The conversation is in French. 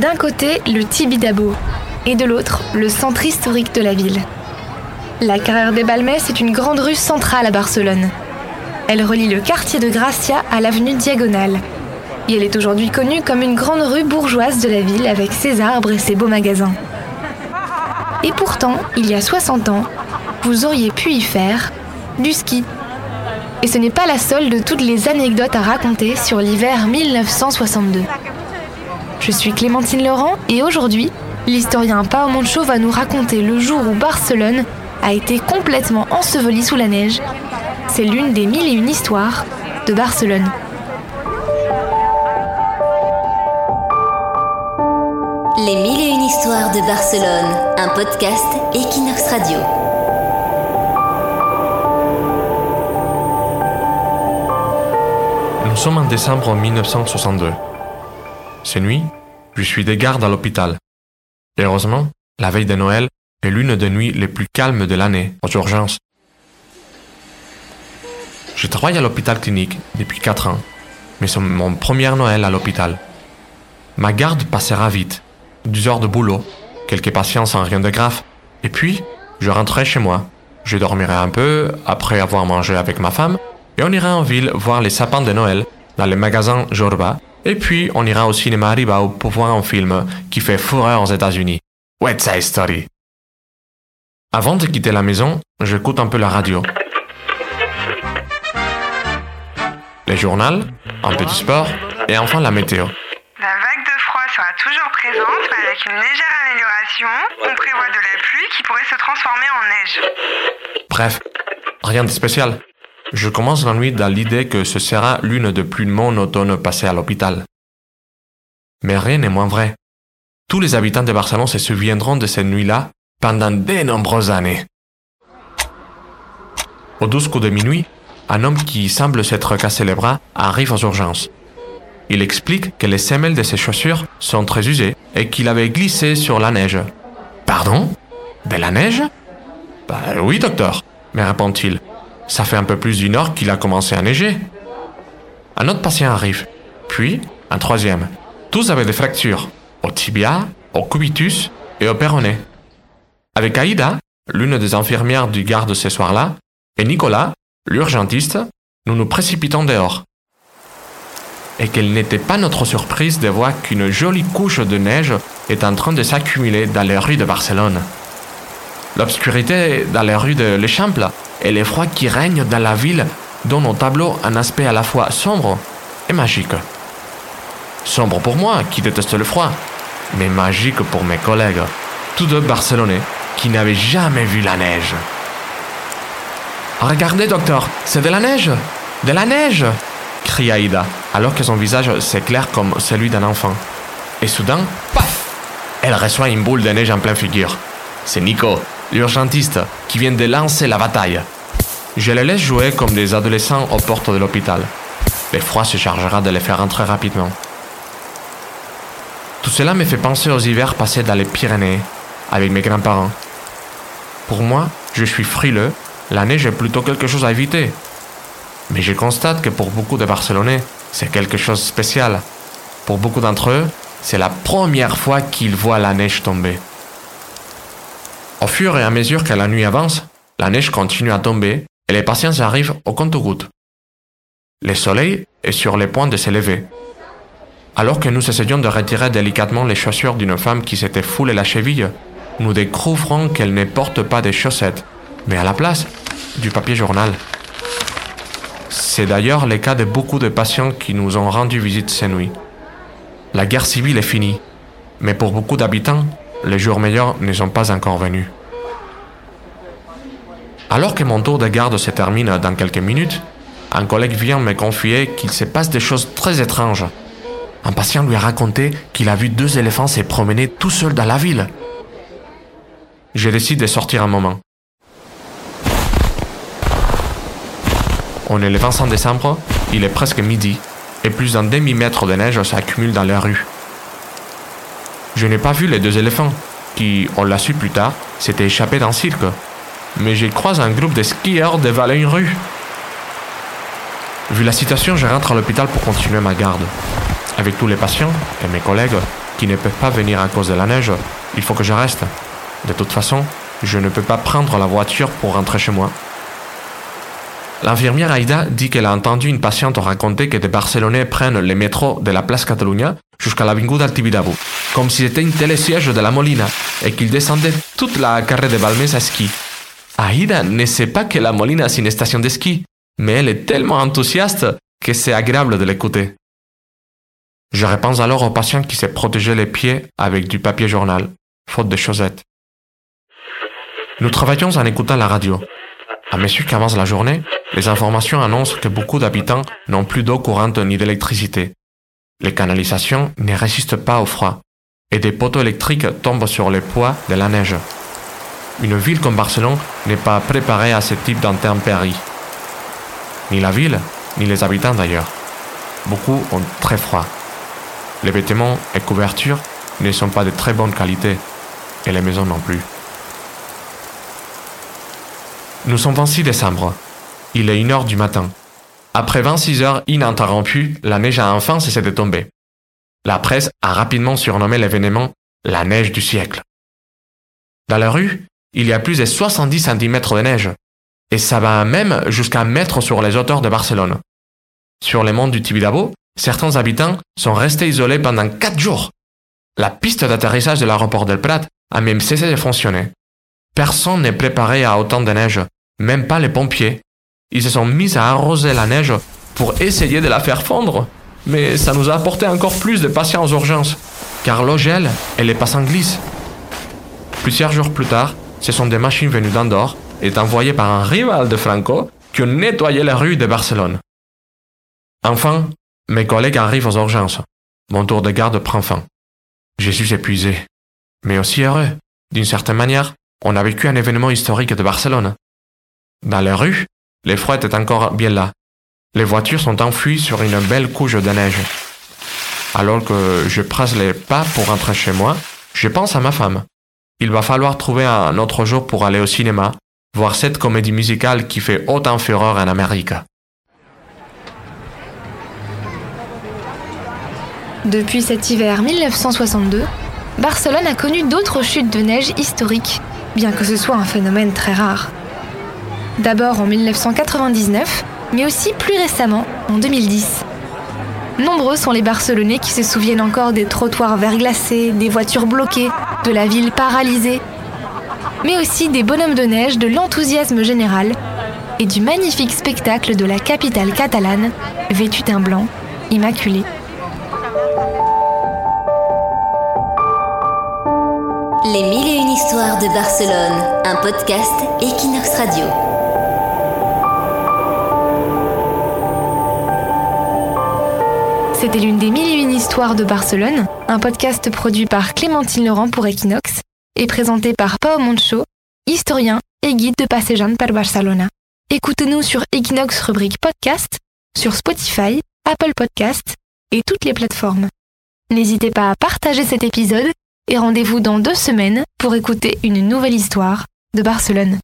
D'un côté, le Tibidabo, et de l'autre, le centre historique de la ville. La Carrère des Balmès est une grande rue centrale à Barcelone. Elle relie le quartier de Gracia à l'avenue Diagonale. Et elle est aujourd'hui connue comme une grande rue bourgeoise de la ville avec ses arbres et ses beaux magasins. Et pourtant, il y a 60 ans, vous auriez pu y faire du ski. Et ce n'est pas la seule de toutes les anecdotes à raconter sur l'hiver 1962. Je suis Clémentine Laurent et aujourd'hui, l'historien Pao Moncho va nous raconter le jour où Barcelone a été complètement ensevelie sous la neige. C'est l'une des mille et une histoires de Barcelone. Les mille et une histoires de Barcelone, un podcast Equinox Radio. Nous sommes en décembre 1962. Ces nuits, je suis de garde à l'hôpital. heureusement, la veille de Noël est l'une des nuits les plus calmes de l'année aux urgences. Je travaille à l'hôpital clinique depuis 4 ans, mais c'est mon premier Noël à l'hôpital. Ma garde passera vite, 10 heures de boulot, quelques patients sans rien de grave, et puis je rentrerai chez moi. Je dormirai un peu après avoir mangé avec ma femme, et on ira en ville voir les sapins de Noël dans les magasins Jorba, et puis on ira au cinéma Ribao pour voir un film qui fait fureur aux États-Unis. West Side Story. Avant de quitter la maison, j'écoute un peu la radio. Les journaux, un peu de sport, et enfin la météo. La vague de froid sera toujours présente, mais avec une légère amélioration. On prévoit de la pluie qui pourrait se transformer en neige. Bref, rien de spécial. Je commence la nuit dans l'idée que ce sera l'une des plus monotones passées à l'hôpital. Mais rien n'est moins vrai. Tous les habitants de Barcelone se souviendront de cette nuit-là pendant de nombreuses années. Au douze coups de minuit, un homme qui semble s'être cassé les bras arrive aux urgences. Il explique que les semelles de ses chaussures sont très usées et qu'il avait glissé sur la neige. Pardon? De la neige? Bah oui, docteur, me répond-il. Ça fait un peu plus d'une heure qu'il a commencé à neiger. Un autre patient arrive, puis un troisième. Tous avaient des fractures, au tibia, au cubitus et au péroné. Avec Aïda, l'une des infirmières du garde ce soir-là, et Nicolas, l'urgentiste, nous nous précipitons dehors. Et quelle n'était pas notre surprise de voir qu'une jolie couche de neige est en train de s'accumuler dans les rues de Barcelone. L'obscurité dans les rues de l'Échample et l'effroi qui règne dans la ville donnent au tableau un aspect à la fois sombre et magique. Sombre pour moi, qui déteste le froid, mais magique pour mes collègues, tous deux barcelonais, qui n'avaient jamais vu la neige. Regardez, docteur, c'est de la neige De la neige cria Ida, alors que son visage s'éclaire comme celui d'un enfant. Et soudain, paf Elle reçoit une boule de neige en pleine figure. C'est Nico, l'urgentiste, qui vient de lancer la bataille. Je les laisse jouer comme des adolescents aux portes de l'hôpital. L'effroi se chargera de les faire entrer rapidement. Tout cela me fait penser aux hivers passés dans les Pyrénées, avec mes grands-parents. Pour moi, je suis frileux, la neige est plutôt quelque chose à éviter. Mais je constate que pour beaucoup de Barcelonais, c'est quelque chose de spécial. Pour beaucoup d'entre eux, c'est la première fois qu'ils voient la neige tomber. Au fur et à mesure que la nuit avance, la neige continue à tomber et les patients arrivent au compte-gouttes. Le soleil est sur le point de s'élever. Alors que nous essayons de retirer délicatement les chaussures d'une femme qui s'était foulée la cheville, nous découvrons qu'elle ne porte pas de chaussettes, mais à la place, du papier journal. C'est d'ailleurs le cas de beaucoup de patients qui nous ont rendu visite ces nuits. La guerre civile est finie, mais pour beaucoup d'habitants, les jours meilleurs ne sont pas encore venus. Alors que mon tour de garde se termine dans quelques minutes, un collègue vient me confier qu'il se passe des choses très étranges. Un patient lui a raconté qu'il a vu deux éléphants se promener tout seuls dans la ville. Je décide de sortir un moment. On est le 25 décembre, il est presque midi, et plus d'un demi-mètre de neige s'accumule dans les rues. Je n'ai pas vu les deux éléphants, qui, on l'a su plus tard, s'étaient échappés d'un cirque. Mais j'ai croisé un groupe de skieurs dévaler une rue. Vu la situation, je rentre à l'hôpital pour continuer ma garde. Avec tous les patients et mes collègues, qui ne peuvent pas venir à cause de la neige, il faut que je reste. De toute façon, je ne peux pas prendre la voiture pour rentrer chez moi. L'infirmière Aïda dit qu'elle a entendu une patiente raconter que des Barcelonais prennent les métros de la place Catalunya jusqu'à l'avinguda Tibidabo, comme si c'était une télésiège de la Molina, et qu'ils descendaient toute la carrée de Balmés à ski. Aïda ne sait pas que la Molina c'est une station de ski, mais elle est tellement enthousiaste que c'est agréable de l'écouter. Je repense alors au patient qui s'est protégé les pieds avec du papier journal, faute de chaussettes. Nous travaillons en écoutant la radio. À mesure qu'avance la journée, les informations annoncent que beaucoup d'habitants n'ont plus d'eau courante ni d'électricité. Les canalisations ne résistent pas au froid et des poteaux électriques tombent sur les poids de la neige. Une ville comme Barcelone n'est pas préparée à ce type d'intempéries. Ni la ville, ni les habitants d'ailleurs. Beaucoup ont très froid. Les vêtements et couvertures ne sont pas de très bonne qualité, et les maisons non plus. Nous sommes 26 décembre. Il est 1 heure du matin. Après 26 heures ininterrompues, la neige a enfin cessé de tomber. La presse a rapidement surnommé l'événement la neige du siècle. Dans la rue, il y a plus de 70 cm de neige, et ça va même jusqu'à mettre sur les hauteurs de Barcelone. Sur les monts du Tibidabo, certains habitants sont restés isolés pendant 4 jours. La piste d'atterrissage de l'aéroport del Prat a même cessé de fonctionner. Personne n'est préparé à autant de neige, même pas les pompiers. Ils se sont mis à arroser la neige pour essayer de la faire fondre. Mais ça nous a apporté encore plus de patients aux urgences, car l'eau gèle et les passants glissent. Plusieurs jours plus tard, ce sont des machines venues d'Andorre et envoyées par un rival de Franco qui ont nettoyé les rues de Barcelone. Enfin, mes collègues arrivent aux urgences. Mon tour de garde prend fin. Je suis épuisé, mais aussi heureux. D'une certaine manière, on a vécu un événement historique de Barcelone. Dans les rues, les froids étaient encore bien là. Les voitures sont enfuies sur une belle couche de neige. Alors que je presse les pas pour rentrer chez moi, je pense à ma femme. Il va falloir trouver un autre jour pour aller au cinéma, voir cette comédie musicale qui fait autant fureur en Amérique. Depuis cet hiver 1962, Barcelone a connu d'autres chutes de neige historiques, bien que ce soit un phénomène très rare. D'abord en 1999, mais aussi plus récemment, en 2010. Nombreux sont les Barcelonais qui se souviennent encore des trottoirs verglacés, des voitures bloquées, de la ville paralysée, mais aussi des bonhommes de neige, de l'enthousiasme général et du magnifique spectacle de la capitale catalane, vêtue d'un blanc, immaculé. Les mille et une histoires de Barcelone, un podcast Equinox Radio. C'était l'une des mille et une histoires de Barcelone, un podcast produit par Clémentine Laurent pour Equinox et présenté par Pao Moncho, historien et guide de Passejan per Barcelona. Écoutez-nous sur Equinox rubrique podcast, sur Spotify, Apple Podcast et toutes les plateformes. N'hésitez pas à partager cet épisode et rendez-vous dans deux semaines pour écouter une nouvelle histoire de Barcelone.